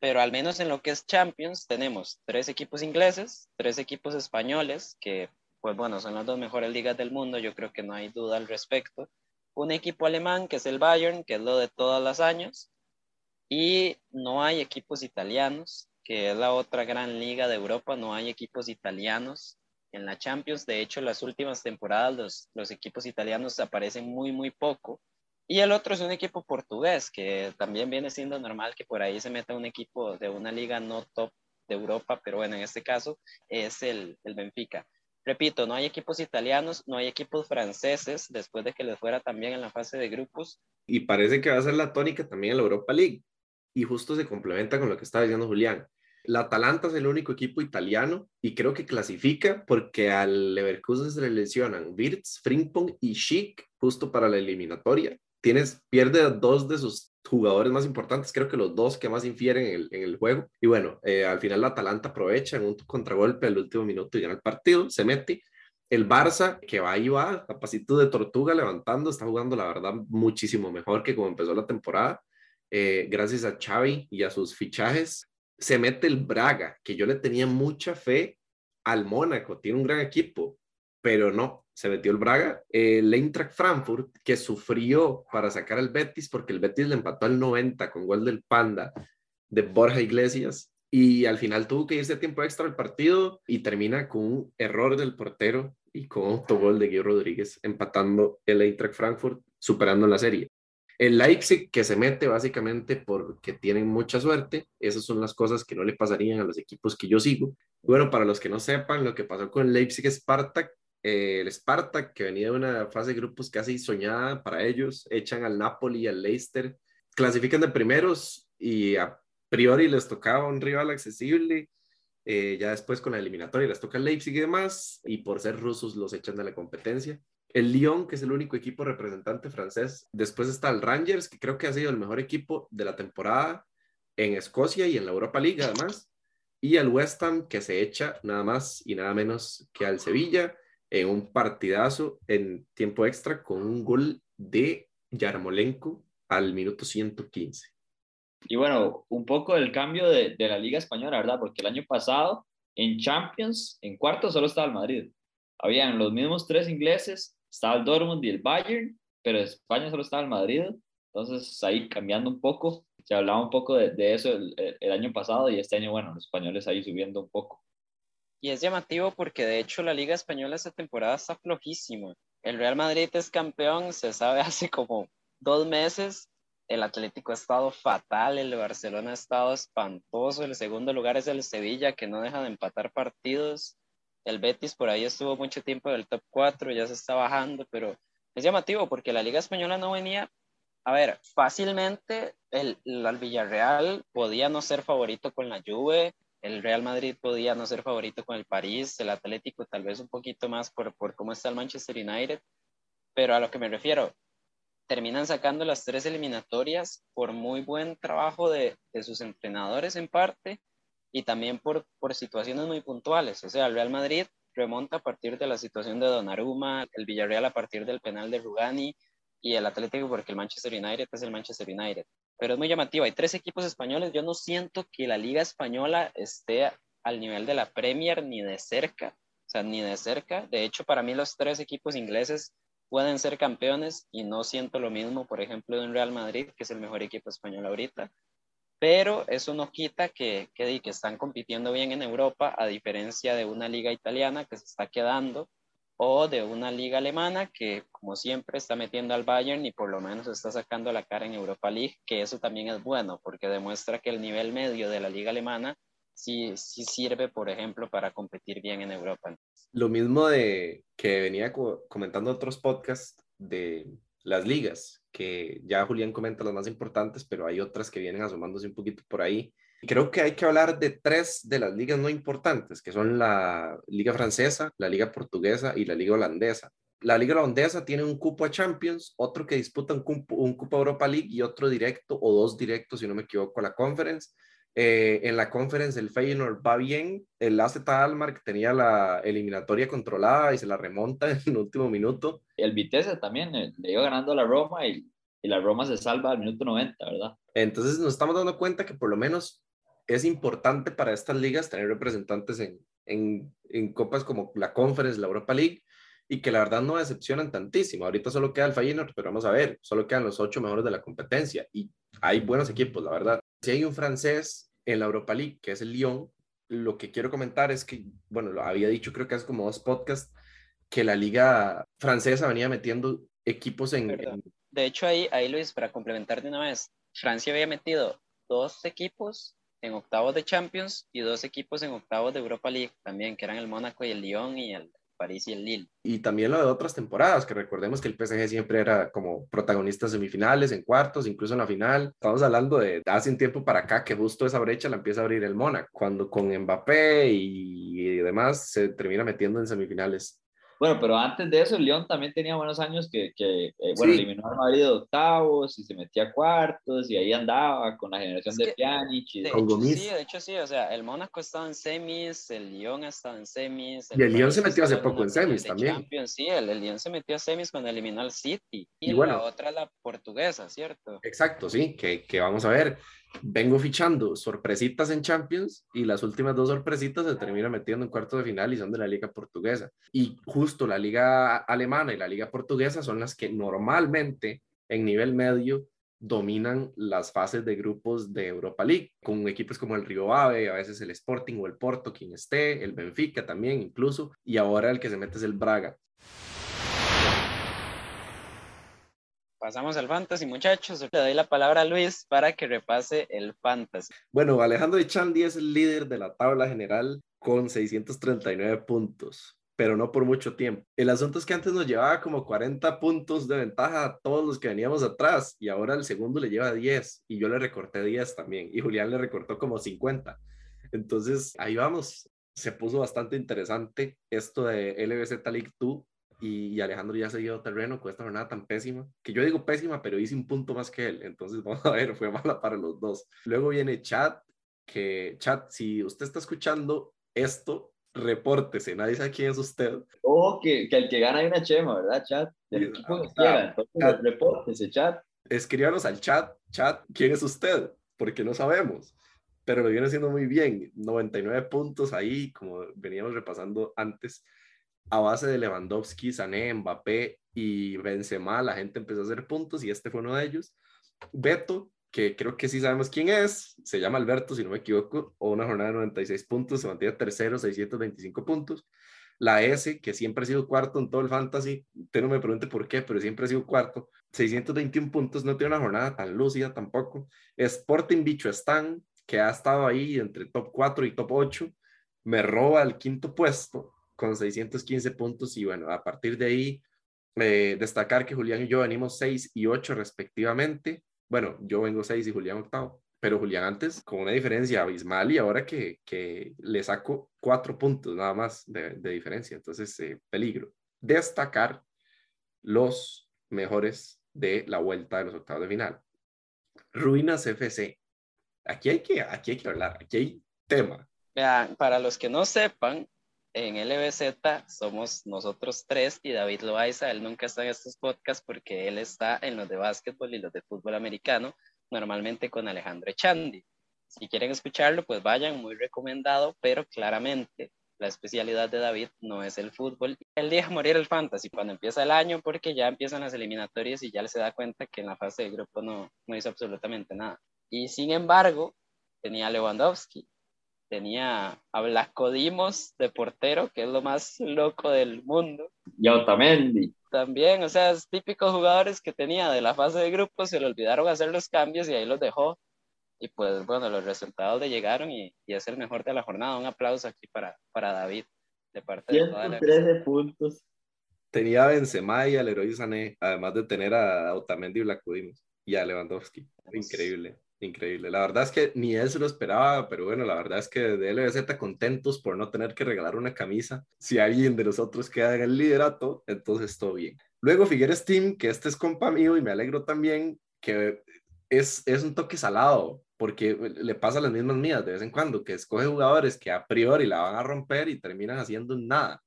pero al menos en lo que es Champions tenemos tres equipos ingleses, tres equipos españoles, que pues bueno, son las dos mejores ligas del mundo, yo creo que no hay duda al respecto. Un equipo alemán que es el Bayern, que es lo de todos los años, y no hay equipos italianos, que es la otra gran liga de Europa, no hay equipos italianos en la Champions. De hecho, las últimas temporadas los, equipos italianos aparecen muy, muy poco. Y el otro es un equipo portugués, que también viene siendo normal que por ahí se meta un equipo de una liga no top de Europa, pero bueno, en este caso es el, el Benfica. Repito, no hay equipos italianos, no hay equipos franceses, después de que les fuera también en la fase de grupos. Y parece que va a ser la tónica también en la Europa League. Y justo se complementa con lo que estaba diciendo Julián. La Atalanta es el único equipo italiano y creo que clasifica porque al Leverkusen se le lesionan Wirtz, Frimpong y Schick justo para la eliminatoria tienes, pierde dos de sus jugadores más importantes, creo que los dos que más infieren en el, juego. Y bueno, eh, al final la Atalanta aprovecha en un contragolpe al último minuto y gana el partido, se mete. El Barça, que va y va, a pasito de tortuga levantando, está jugando la verdad muchísimo mejor que como empezó la temporada. Eh, gracias a Xavi y a sus fichajes, se mete el Braga, que yo le tenía mucha fe al Mónaco, tiene un gran equipo, pero no, se metió el Braga. El Eintracht Frankfurt, que sufrió para sacar al Betis, porque el Betis le empató al 90 con gol del Panda de Borja Iglesias, y al final tuvo que irse a tiempo extra al partido y termina con un error del portero y con otro gol de Guillermo Rodríguez, empatando el Eintracht Frankfurt, superando la serie. El Leipzig que se mete básicamente porque tienen mucha suerte, esas son las cosas que no le pasarían a los equipos que yo sigo. Bueno, para los que no sepan, lo que pasó con el Leipzig Spartak eh, el Spartak, que venía de una fase de grupos casi soñada para ellos, echan al Napoli y al Leicester, clasifican de primeros y a priori les tocaba un rival accesible. Eh, ya después con la eliminatoria les toca Leipzig y demás, y por ser rusos los echan de la competencia. El Lyon, que es el único equipo representante francés. Después está el Rangers, que creo que ha sido el mejor equipo de la temporada en Escocia y en la Europa League, además. Y el West Ham, que se echa nada más y nada menos que al Sevilla en un partidazo en tiempo extra con un gol de Yarmolenko al minuto 115. Y bueno, un poco del cambio de, de, la Liga Española, ¿verdad? Porque el año pasado en Champions, en cuarto solo estaba el Madrid. Habían los mismos tres ingleses, estaba el Dortmund y el Bayern, pero España solo estaba el Madrid. Entonces ahí cambiando un poco, se hablaba un poco de, de eso el, el, año pasado y este año, bueno, los españoles ahí subiendo un poco. Y es llamativo porque de hecho la Liga Española esta temporada está flojísima. El Real Madrid es campeón, se sabe hace como dos meses. El Atlético ha estado fatal, el Barcelona ha estado espantoso. El segundo lugar es el Sevilla, que no deja de empatar partidos. El Betis por ahí estuvo mucho tiempo en el top 4, ya se está bajando, pero es llamativo porque la Liga Española no venía. A ver, fácilmente el, el Villarreal podía no ser favorito con la Juve, el Real Madrid podía no ser favorito con el París, el Atlético tal vez un poquito más por, por cómo está el Manchester United, pero a lo que me refiero, terminan sacando las tres eliminatorias por muy buen trabajo de, de sus entrenadores en parte y también por, por situaciones muy puntuales. O sea, el Real Madrid remonta a partir de la situación de Donnarumma, el Villarreal a partir del penal de Rugani y el Atlético porque el Manchester United es el Manchester United pero es muy llamativo. Hay tres equipos españoles. Yo no siento que la liga española esté al nivel de la Premier ni de cerca, o sea, ni de cerca. De hecho, para mí los tres equipos ingleses pueden ser campeones y no siento lo mismo, por ejemplo, de un Real Madrid, que es el mejor equipo español ahorita. Pero eso no quita que, que, están compitiendo bien en Europa, a diferencia de una liga italiana que se está quedando o de una liga alemana que, como siempre, está metiendo al Bayern y por lo menos está sacando la cara en Europa League, que eso también es bueno porque demuestra que el nivel medio de la liga alemana sí, sí sirve, por ejemplo, para competir bien en Europa. Lo mismo de que venía comentando otros podcasts de las ligas, que ya Julián comenta las más importantes, pero hay otras que vienen asomándose un poquito por ahí. Creo que hay que hablar de tres de las ligas no importantes, que son la Liga Francesa, la Liga Portuguesa y la Liga Holandesa. La Liga Holandesa tiene un cupo a Champions, otro que disputa un cupo, a Europa League y otro directo o dos directos, si no me equivoco, a la Conference. Eh, en la conference el Feyenoord va bien. El AZ Almar tenía la eliminatoria controlada y se la remonta en el último minuto. El Vitesse también eh, le iba ganando a la Roma y, y la Roma se salva al minuto 90, ¿verdad? Entonces nos estamos dando cuenta que por lo menos es importante para estas ligas tener representantes en, en, en copas como la Conference, la Europa League, y que la verdad no decepcionan tantísimo. Ahorita solo queda el Feyenoord, pero vamos a ver, solo quedan los ocho mejores de la competencia y hay buenos equipos, la verdad. Si hay un francés en la Europa League, que es el Lyon, lo que quiero comentar es que, bueno, lo había dicho creo que hace como dos podcasts, que la liga francesa venía metiendo equipos en... en... De hecho, ahí, ahí Luis, para complementar de una vez, Francia había metido dos equipos en octavos de Champions y dos equipos en octavos de Europa League también, que eran el Mónaco y el Lyon y el París y el Lille. Y también lo de otras temporadas, que recordemos que el PSG siempre era como protagonista en semifinales, en cuartos, incluso en la final. Estamos hablando de hace un tiempo para acá que justo esa brecha la empieza a abrir el Mónaco, cuando con Mbappé y demás se termina metiendo en semifinales. Bueno, pero antes de eso, el León también tenía buenos años que, que eh, bueno, Sí. eliminó al Madrid de octavos y se metía a cuartos y ahí andaba con la generación Es de que- Pjanic y De Con hecho, Gomis. sí, de hecho sí, o sea, el Mónaco estaba en semis, el Lyon estaba en semis. Y el Lyon se metió hace poco en semis de también. Champions, sí, el, el Lyon se metió a semis cuando eliminó al City. Y, Y bueno. la otra la portuguesa, ¿cierto? Exacto, sí, que, que vamos a ver. Vengo fichando sorpresitas en Champions y las últimas dos sorpresitas se terminan metiendo en cuartos de final y son de la liga portuguesa. Y justo la liga alemana y la liga portuguesa son las que normalmente en nivel medio dominan las fases de grupos de Europa League, con equipos como el Río Ave, a veces el Sporting o el Porto, quien esté, el Benfica también incluso, y ahora el que se mete es el Braga. Pasamos al Fantasy, muchachos. Le doy la palabra a Luis para que repase el Fantasy. Bueno, Alejandro Echandi es el líder de la tabla general con 639 puntos, pero no por mucho tiempo. El asunto es que antes nos llevaba como 40 puntos de ventaja a todos los que veníamos atrás y ahora el segundo le lleva 10 y yo le recorté 10 también y Julián le recortó como 50. Entonces, ahí vamos. Se puso bastante interesante esto de LBZ League 2 y, y Alejandro ya se dio terreno con esta jornada tan pésima, que yo digo pésima, pero hice un punto más que él, entonces vamos a ver, fue mala para los dos. Luego viene Chat, que Chat, si usted está escuchando esto, repórtese, nadie sabe quién es usted. Ojo que, que el que gana hay una chema, ¿verdad, chat? Del Sí, equipo que ah, quiera. Entonces, chat. repórtese, chat. Escríbanos al chat, chat, ¿quién es usted? Porque no sabemos, pero lo viene haciendo muy bien, 99 puntos ahí, como veníamos repasando antes, a base de Lewandowski, Sané, Mbappé y Benzema, la gente empezó a hacer puntos y este fue uno de ellos. Beto, que creo que sí sabemos quién es, se llama Alberto, si no me equivoco, o una jornada de 96 puntos, se mantiene tercero, 625 puntos. La S, que siempre ha sido cuarto en todo el fantasy, usted no me pregunte por qué, pero siempre ha sido cuarto, 621 puntos, no tiene una jornada tan lúcida tampoco. Sporting Bicho Stan, que ha estado ahí entre top 4 y top 8, me roba el quinto puesto con 615 puntos y bueno, a partir de ahí eh, destacar que Julián y yo venimos 6 y 8 respectivamente. Bueno, yo vengo 6 y Julián octavo, pero Julián antes con una diferencia abismal y ahora que, que le saco 4 puntos nada más de, diferencia, entonces eh, peligro. Destacar los mejores de la vuelta de los octavos de final. Ruinas FC. Aquí hay que, aquí hay que hablar, aquí hay tema. Vean, para los que no sepan, en LBZ somos nosotros tres y David Loaiza. Él nunca está en estos podcasts porque él está en los de básquetbol y los de fútbol americano, normalmente con Alejandro Echandi. Si quieren escucharlo, pues vayan, muy recomendado, pero claramente la especialidad de David no es el fútbol. Él deja morir el fantasy cuando empieza el año porque ya empiezan las eliminatorias y ya se da cuenta que en la fase de grupo no, no hizo absolutamente nada. Y sin embargo, tenía Lewandowski, tenía a Blasco Dimos de portero, que es lo más loco del mundo. Y Otamendi. También, o sea, es típicos jugadores que tenía de la fase de grupo, se le olvidaron hacer los cambios y ahí los dejó. Y pues bueno, los resultados le llegaron y, y es el mejor de la jornada. Un aplauso aquí para, para David, de parte de toda la 113 puntos. Tenía a Benzema y al Leroy Sané, además de tener a Otamendi y Blacudimos y a Lewandowski. Increíble, increíble. La verdad es que ni se lo esperaba, pero bueno, la verdad es que de LBZ contentos por no tener que regalar una camisa. Si alguien de nosotros queda en el liderato, entonces todo bien. Luego Figueres Team, que este es compa mío y me alegro también que es, es un toque salado, porque le pasa las mismas mías de vez en cuando, que escoge jugadores que a priori la van a romper y terminan haciendo nada.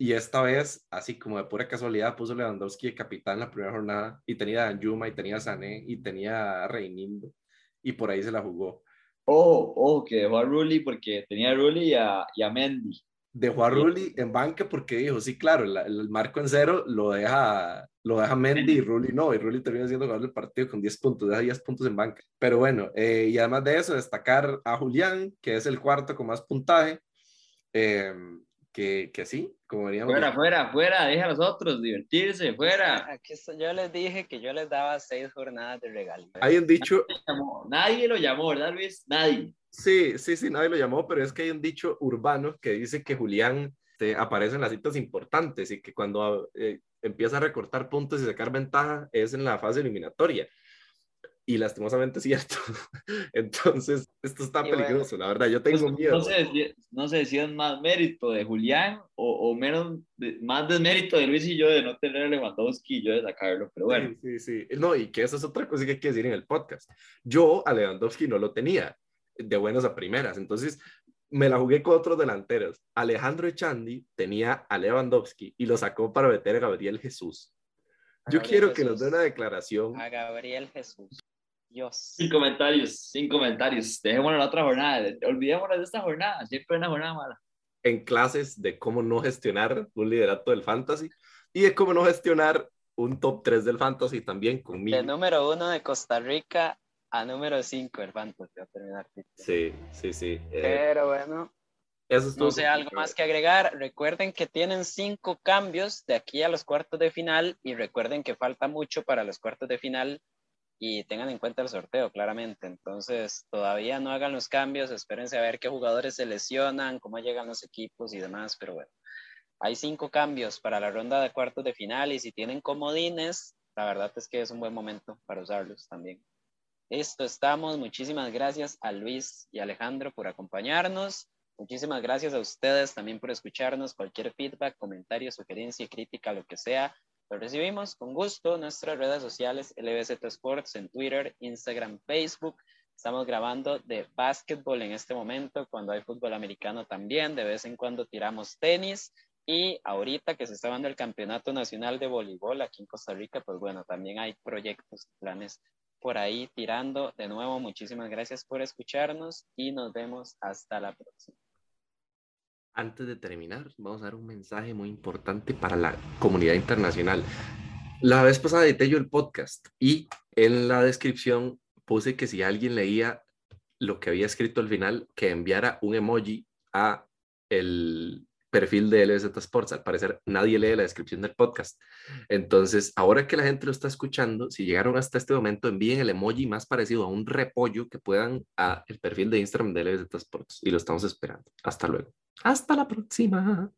Y esta vez, así como de pura casualidad, puso Lewandowski de capitán la primera jornada y tenía a Yuma y tenía a Sané y tenía a Reinindo y por ahí se la jugó. Oh, oh, que dejó a Rulli porque tenía a Rulli y a, y a Mendy. Dejó a Rulli en banca porque dijo, sí, claro, el, el marco en cero lo deja, lo deja Mendy y Rulli no, y Rulli termina siendo jugador del partido con 10 puntos, deja 10 puntos en banca. Pero bueno, eh, y además de eso, destacar a Julián, que es el cuarto con más puntaje, eh, que, que sí, como veníamos. Fuera, fuera, fuera, deja a los otros divertirse, fuera. Aquí yo les dije que yo les daba seis jornadas de regalo. Hay un dicho, Llamó- Nadie lo llamó, ¿verdad, Luis? Nadie. Sí, sí, sí, nadie lo llamó, pero es que hay un dicho urbano que dice que Julián este, aparece en las citas importantes y que cuando eh, empieza a recortar puntos y sacar ventaja es en la fase eliminatoria. Y lastimosamente es cierto. Entonces, esto está Y bueno. peligroso, la verdad. Yo tengo Pues, miedo. No sé, si- no sé si es más mérito de Julián o, o menos, de- más desmérito de Luis y yo de no tener a Lewandowski y yo de sacarlo, pero bueno. Sí, sí, sí. No, y que eso es otra cosa que hay que decir en el podcast. Yo a Lewandowski no lo tenía de buenas a primeras, entonces me la jugué con otros delanteros. Alejandro Echandi tenía a Lewandowski y lo sacó para meter a Gabriel Jesús. Yo Gabriel quiero que nos dé una declaración. A Gabriel Jesús. Dios. Sin comentarios, sin comentarios. Dejémonos la otra jornada. Olvidémonos de esta jornada. Siempre una jornada mala. en clases de cómo no gestionar un liderato del fantasy y de cómo no gestionar un top 3 del fantasy también conmigo. De número uno de Costa Rica a número cinco el Fantasy a terminar. Sí, sí, sí. eh, Pero bueno, eso estuvo no sé, algo más que agregar. Recuerden que tienen cinco cambios de aquí a los cuartos de final y recuerden que falta mucho para los cuartos de final y tengan en cuenta el sorteo, claramente. Entonces, todavía no hagan los cambios, espérense a ver qué jugadores se lesionan, cómo llegan los equipos y demás, pero bueno. Hay cinco cambios para la ronda de cuartos de final y si tienen comodines, la verdad es que es un buen momento para usarlos también. Listo, estamos. Muchísimas gracias a Luis y Alejandro por acompañarnos. Muchísimas gracias a ustedes también por escucharnos. Cualquier feedback, comentario, sugerencia, crítica, lo que sea, lo recibimos con gusto. Nuestras redes sociales, LBZ Sports en Twitter, Instagram, Facebook. Estamos grabando de básquetbol en este momento, cuando hay fútbol americano también. De vez en cuando tiramos tenis. Y ahorita que se está dando el Campeonato Nacional de Voleibol aquí en Costa Rica, pues bueno, también hay proyectos, planes por ahí tirando. De nuevo, muchísimas gracias por escucharnos y nos vemos hasta la próxima. Antes de terminar, vamos a dar un mensaje muy importante para la comunidad internacional. La vez pasada edité yo el podcast y en la descripción puse que si alguien leía lo que había escrito al final, que enviara un emoji a el perfil de LZ Sports. Al parecer nadie lee la descripción del podcast. Entonces, ahora que la gente lo está escuchando, si llegaron hasta este momento, envíen el emoji más parecido a un repollo que puedan a el perfil de Instagram de LZ Sports. Y lo estamos esperando. Hasta luego. Hasta la próxima.